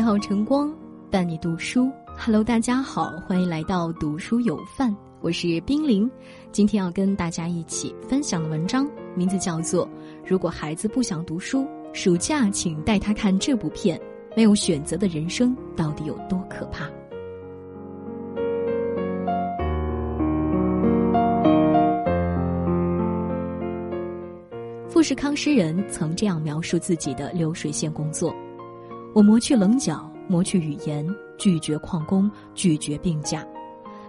美好晨光伴你读书。Hello，大家好，欢迎来到读书有范，我是冰凌。今天要跟大家一起分享的文章名字叫做《如果孩子不想读书，暑假请带他看这部片：没有选择的人生到底有多可怕》。富士康诗人曾这样描述自己的流水线工作。我磨去棱角，磨去语言，拒绝旷工，拒绝病假。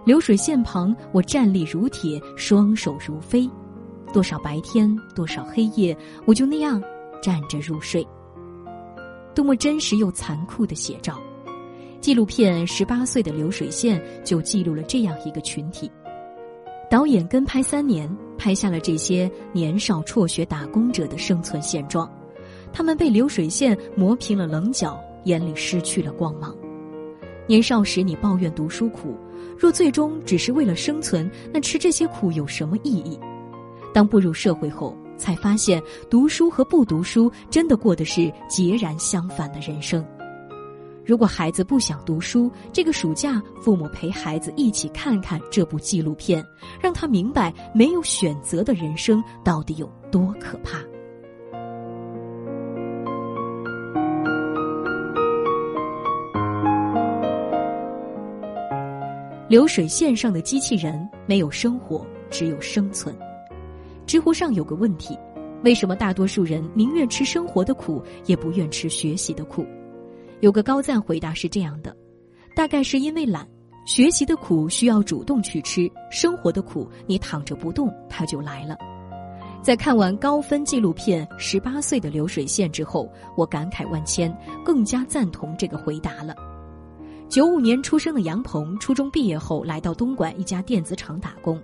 流水线旁，我站立如铁，双手如飞。多少白天，多少黑夜，我就那样站着入睡。多么真实又残酷的写照！纪录片《十八岁的流水线》就记录了这样一个群体。导演跟拍三年，拍下了这些年少辍学打工者的生存现状。他们被流水线磨平了棱角，眼里失去了光芒。年少时你抱怨读书苦，若最终只是为了生存，那吃这些苦有什么意义？当步入社会后，才发现读书和不读书真的过的是截然相反的人生。如果孩子不想读书，这个暑假父母陪孩子一起看看这部纪录片，让他明白没有选择的人生到底有多可怕。流水线上的机器人没有生活，只有生存。知乎上有个问题：为什么大多数人宁愿吃生活的苦，也不愿吃学习的苦？有个高赞回答是这样的：大概是因为懒。学习的苦需要主动去吃，生活的苦你躺着不动，它就来了。在看完高分纪录片《十八岁的流水线》之后，我感慨万千，更加赞同这个回答了。九五年出生的杨鹏，初中毕业后来到东莞一家电子厂打工。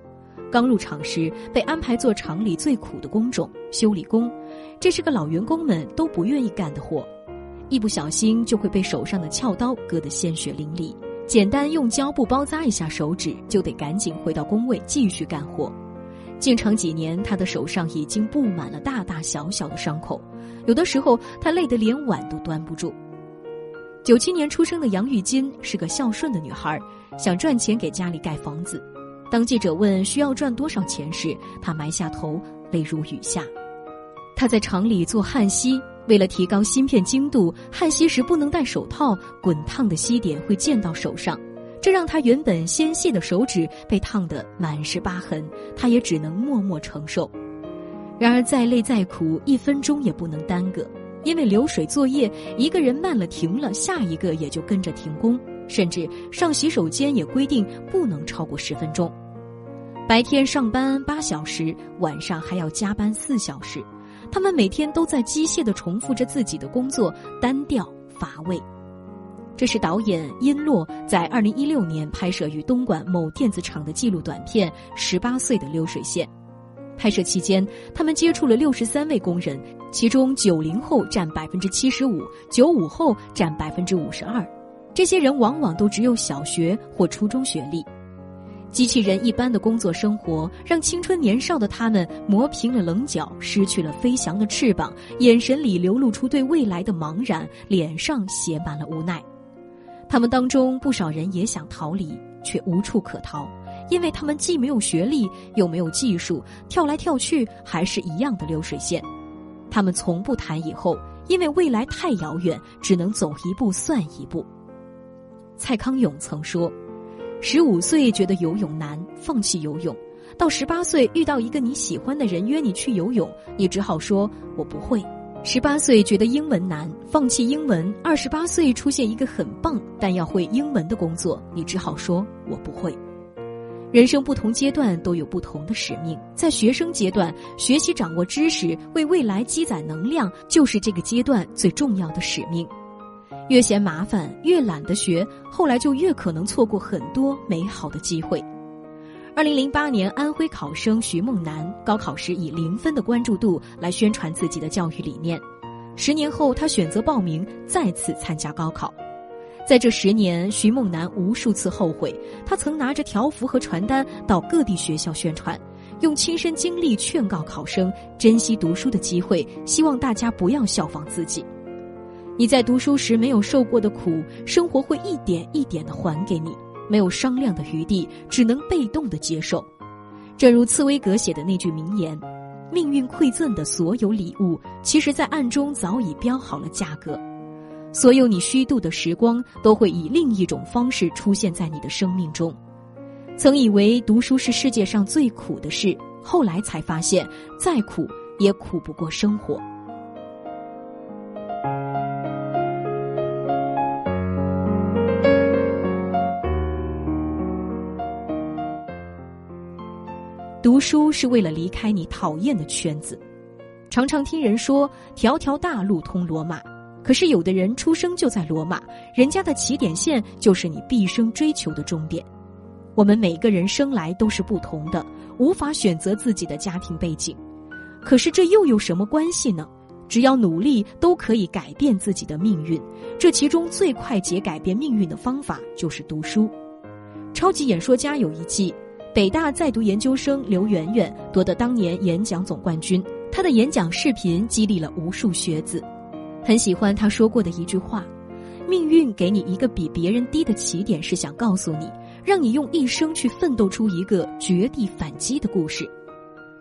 刚入厂时，被安排做厂里最苦的工种——修理工。这是个老员工们都不愿意干的活，一不小心就会被手上的撬刀割得鲜血淋漓。简单用胶布包扎一下手指，就得赶紧回到工位继续干活。进厂几年，他的手上已经布满了大大小小的伤口，有的时候他累得连碗都端不住。九七年出生的杨玉金是个孝顺的女孩，想赚钱给家里盖房子。当记者问需要赚多少钱时，她埋下头，泪如雨下。她在厂里做焊锡，为了提高芯片精度，焊锡时不能戴手套，滚烫的锡点会溅到手上，这让她原本纤细的手指被烫得满是疤痕。她也只能默默承受。然而再累再苦，一分钟也不能耽搁。因为流水作业，一个人慢了停了，下一个也就跟着停工，甚至上洗手间也规定不能超过十分钟。白天上班八小时，晚上还要加班四小时，他们每天都在机械地重复着自己的工作，单调乏味。这是导演殷洛在二零一六年拍摄于东莞某电子厂的记录短片《十八岁的流水线》。拍摄期间，他们接触了六十三位工人，其中九零后占百分之七十五，九五后占百分之五十二。这些人往往都只有小学或初中学历。机器人一般的工作生活，让青春年少的他们磨平了棱角，失去了飞翔的翅膀，眼神里流露出对未来的茫然，脸上写满了无奈。他们当中不少人也想逃离，却无处可逃。因为他们既没有学历，又没有技术，跳来跳去还是一样的流水线。他们从不谈以后，因为未来太遥远，只能走一步算一步。蔡康永曾说：“十五岁觉得游泳难，放弃游泳；到十八岁遇到一个你喜欢的人约你去游泳，你只好说我不会。十八岁觉得英文难，放弃英文；二十八岁出现一个很棒但要会英文的工作，你只好说我不会。”人生不同阶段都有不同的使命，在学生阶段，学习掌握知识，为未来积攒能量，就是这个阶段最重要的使命。越嫌麻烦，越懒得学，后来就越可能错过很多美好的机会。二零零八年，安徽考生徐梦楠高考时以零分的关注度来宣传自己的教育理念，十年后，他选择报名再次参加高考。在这十年，徐梦楠无数次后悔。他曾拿着条幅和传单到各地学校宣传，用亲身经历劝告考生珍惜读书的机会，希望大家不要效仿自己。你在读书时没有受过的苦，生活会一点一点的还给你，没有商量的余地，只能被动的接受。正如茨威格写的那句名言：“命运馈赠的所有礼物，其实在暗中早已标好了价格。所有你虚度的时光，都会以另一种方式出现在你的生命中。”曾以为读书是世界上最苦的事，后来才发现，再苦也苦不过生活。读书是为了离开你讨厌的圈子。常常听人说“条条大路通罗马”，可是有的人出生就在罗马，人家的起点线就是你毕生追求的终点。我们每个人生来都是不同的，无法选择自己的家庭背景。可是这又有什么关系呢？只要努力，都可以改变自己的命运。这其中最快捷改变命运的方法就是读书。超级演说家有一季。北大在读研究生刘媛媛夺得当年演讲总冠军，她的演讲视频激励了无数学子。很喜欢他说过的一句话：“命运给你一个比别人低的起点，是想告诉你，让你用一生去奋斗出一个绝地反击的故事。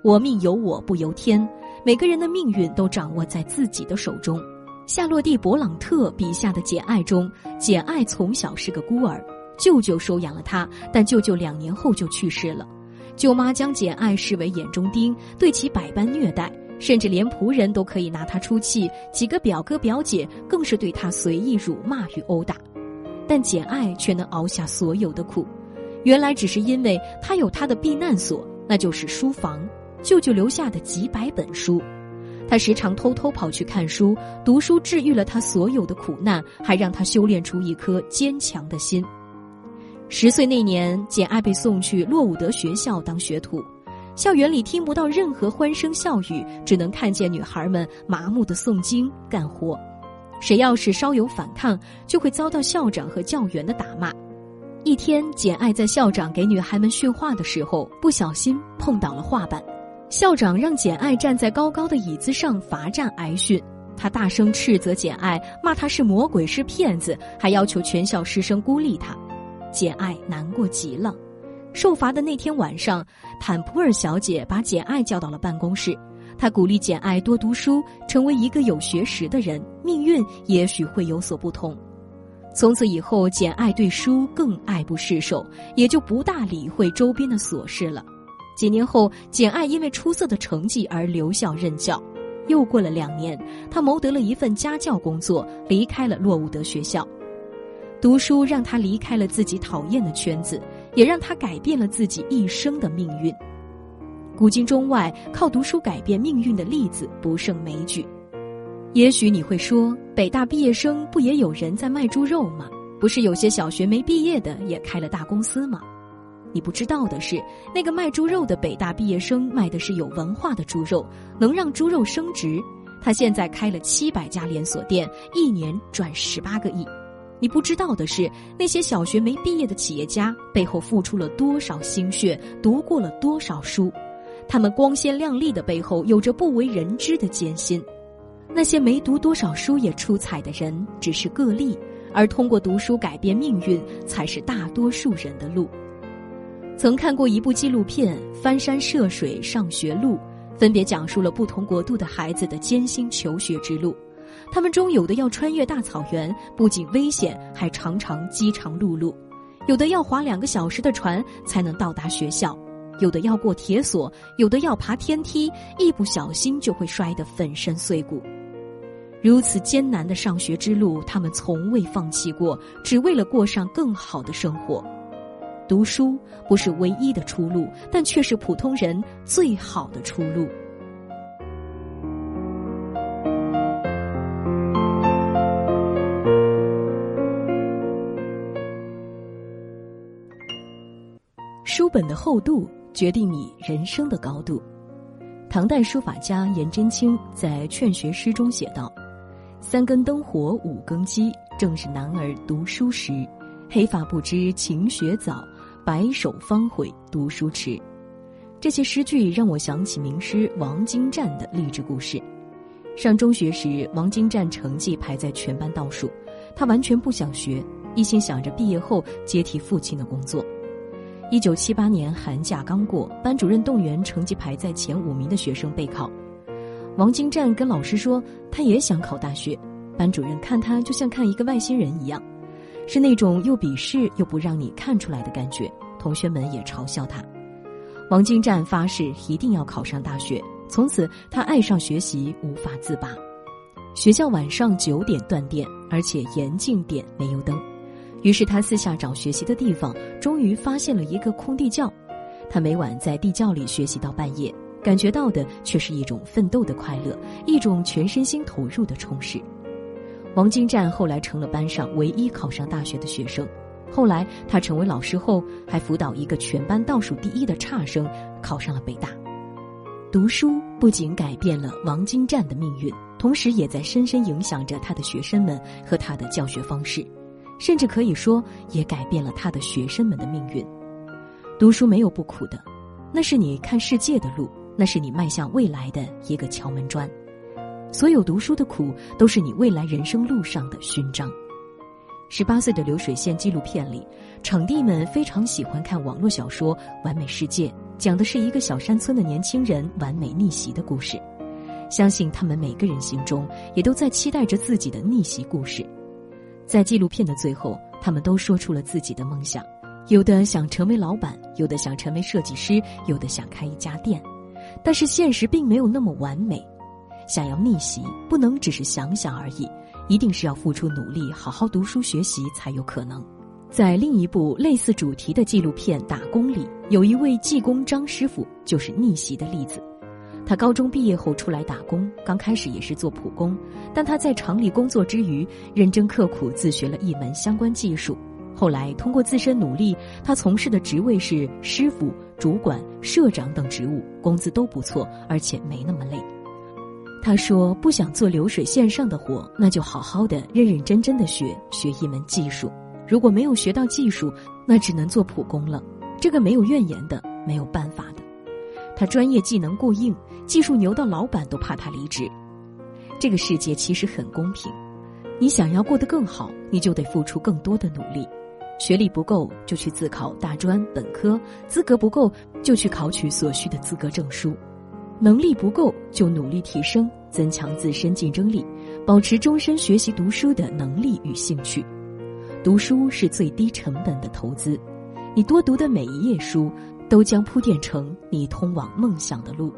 我命由我不由天，每个人的命运都掌握在自己的手中。”夏洛蒂·勃朗特笔下的简爱中，简爱从小是个孤儿。舅舅收养了她，但舅舅两年后就去世了。舅妈将简爱视为眼中钉，对其百般虐待，甚至连仆人都可以拿他出气。几个表哥表姐更是对他随意辱骂与殴打。但简爱却能熬下所有的苦，原来只是因为他有他的避难所，那就是书房，舅舅留下的几百本书。他时常偷偷跑去看书，读书治愈了他所有的苦难，还让他修炼出一颗坚强的心。十岁那年，简爱被送去洛伍德学校当学徒，校园里听不到任何欢声笑语，只能看见女孩们麻木的诵经干活。谁要是稍有反抗，就会遭到校长和教员的打骂。一天，简爱在校长给女孩们训话的时候，不小心碰倒了画板，校长让简爱站在高高的椅子上罚站挨训，他大声斥责简爱，骂她是魔鬼是骗子，还要求全校师生孤立她。简爱难过极了。受罚的那天晚上，坦普尔小姐把简爱叫到了办公室。她鼓励简爱多读书，成为一个有学识的人，命运也许会有所不同。从此以后，简爱对书更爱不释手，也就不大理会周边的琐事了。几年后，简爱因为出色的成绩而留校任教。又过了两年，她谋得了一份家教工作，离开了洛伍德学校。读书让他离开了自己讨厌的圈子，也让他改变了自己一生的命运。古今中外，靠读书改变命运的例子不胜枚举。也许你会说，北大毕业生不也有人在卖猪肉吗？不是有些小学没毕业的也开了大公司吗？你不知道的是，那个卖猪肉的北大毕业生卖的是有文化的猪肉，能让猪肉升值。他现在开了七百家连锁店，一年赚十八个亿。你不知道的是，那些小学没毕业的企业家背后付出了多少心血，读过了多少书，他们光鲜亮丽的背后有着不为人知的艰辛。那些没读多少书也出彩的人只是个例，而通过读书改变命运才是大多数人的路。曾看过一部纪录片《翻山涉水上学路》，分别讲述了不同国度的孩子的艰辛求学之路。他们中有的要穿越大草原，不仅危险，还常常饥肠辘辘；有的要划两个小时的船才能到达学校；有的要过铁索，有的要爬天梯，一不小心就会摔得粉身碎骨。如此艰难的上学之路，他们从未放弃过，只为了过上更好的生活。读书不是唯一的出路，但却是普通人最好的出路。书本的厚度决定你人生的高度。唐代书法家颜真卿在《劝学诗》中写道：“三更灯火五更鸡，正是男儿读书时。黑发不知勤学早，白首方悔读书迟。”这些诗句让我想起名师王金湛的励志故事。上中学时，王金战成绩排在全班倒数，他完全不想学，一心想着毕业后接替父亲的工作。一九七八年寒假刚过，班主任动员成绩排在前五名的学生备考。王金战跟老师说，他也想考大学。班主任看他就像看一个外星人一样，是那种又鄙视又不让你看出来的感觉。同学们也嘲笑他。王金战发誓一定要考上大学，从此他爱上学习，无法自拔。学校晚上九点断电，而且严禁点煤油灯。于是他私下找学习的地方，终于发现了一个空地窖。他每晚在地窖里学习到半夜，感觉到的却是一种奋斗的快乐，一种全身心投入的充实。王金战后来成了班上唯一考上大学的学生。后来他成为老师后，还辅导一个全班倒数第一的差生考上了北大。读书不仅改变了王金战的命运，同时也在深深影响着他的学生们和他的教学方式。甚至可以说，也改变了他的学生们的命运。读书没有不苦的，那是你看世界的路，那是你迈向未来的一个敲门砖。所有读书的苦，都是你未来人生路上的勋章。十八岁的流水线纪录片里，场地们非常喜欢看网络小说《完美世界》，讲的是一个小山村的年轻人完美逆袭的故事。相信他们每个人心中也都在期待着自己的逆袭故事。在纪录片的最后，他们都说出了自己的梦想，有的想成为老板，有的想成为设计师，有的想开一家店。但是现实并没有那么完美，想要逆袭，不能只是想想而已，一定是要付出努力，好好读书学习才有可能。在另一部类似主题的纪录片《打工》里，有一位技工张师傅就是逆袭的例子。他高中毕业后出来打工，刚开始也是做普工，但他在厂里工作之余，认真刻苦自学了一门相关技术。后来通过自身努力，他从事的职位是师傅、主管、社长等职务，工资都不错，而且没那么累。他说：“不想做流水线上的活，那就好好的、认认真真的学学一门技术。如果没有学到技术，那只能做普工了。这个没有怨言的，没有办法的。他专业技能过硬。”技术牛到老板都怕他离职，这个世界其实很公平。你想要过得更好，你就得付出更多的努力。学历不够就去自考大专、本科，资格不够就去考取所需的资格证书。能力不够就努力提升，增强自身竞争力，保持终身学习读书的能力与兴趣。读书是最低成本的投资，你多读的每一页书，都将铺垫成你通往梦想的路。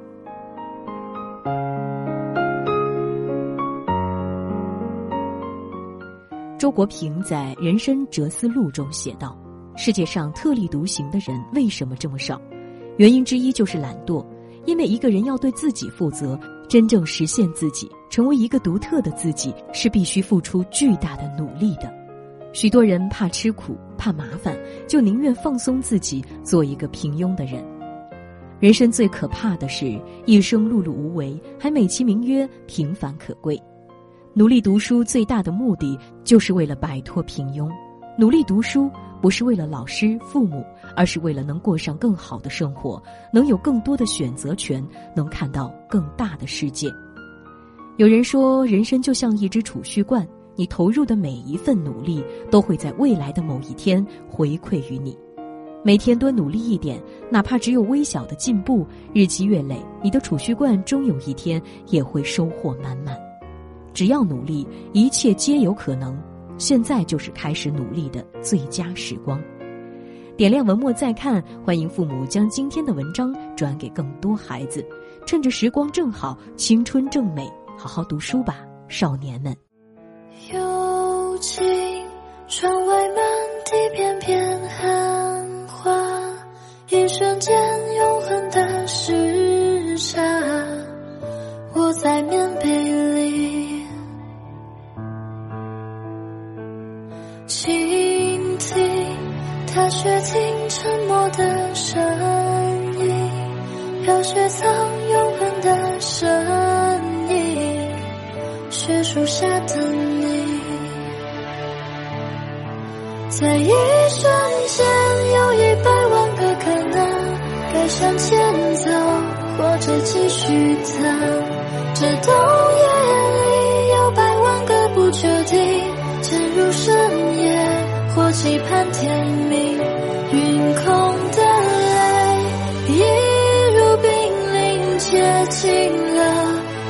周国平在《人生哲思录》中写道：“世界上特立独行的人为什么这么少？原因之一就是懒惰。因为一个人要对自己负责，真正实现自己，成为一个独特的自己，是必须付出巨大的努力的。许多人怕吃苦、怕麻烦，就宁愿放松自己，做一个平庸的人。人生最可怕的是一生碌碌无为，还美其名曰平凡可贵。”努力读书最大的目的，就是为了摆脱平庸。努力读书不是为了老师、父母，而是为了能过上更好的生活，能有更多的选择权，能看到更大的世界。有人说，人生就像一只储蓄罐，你投入的每一份努力，都会在未来的某一天回馈于你。每天多努力一点，哪怕只有微小的进步，日积月累，你的储蓄罐终有一天也会收获满满。只要努力，一切皆有可能。现在就是开始努力的最佳时光。点亮文末再看，欢迎父母将今天的文章转给更多孩子。趁着时光正好，青春正美，好好读书吧，少年们。幽静，窗外满地片片，瞬间永恒的时差。我在棉被里。倾听踏雪听沉默的声音，飘雪藏永恒的身影，雪树下的你，在一瞬向前走，或者继续等。这冬夜里有百万个不确定，潜入深夜或期盼天明。云空的泪，一如冰凌结晶了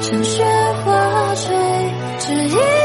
成雪花坠。只一。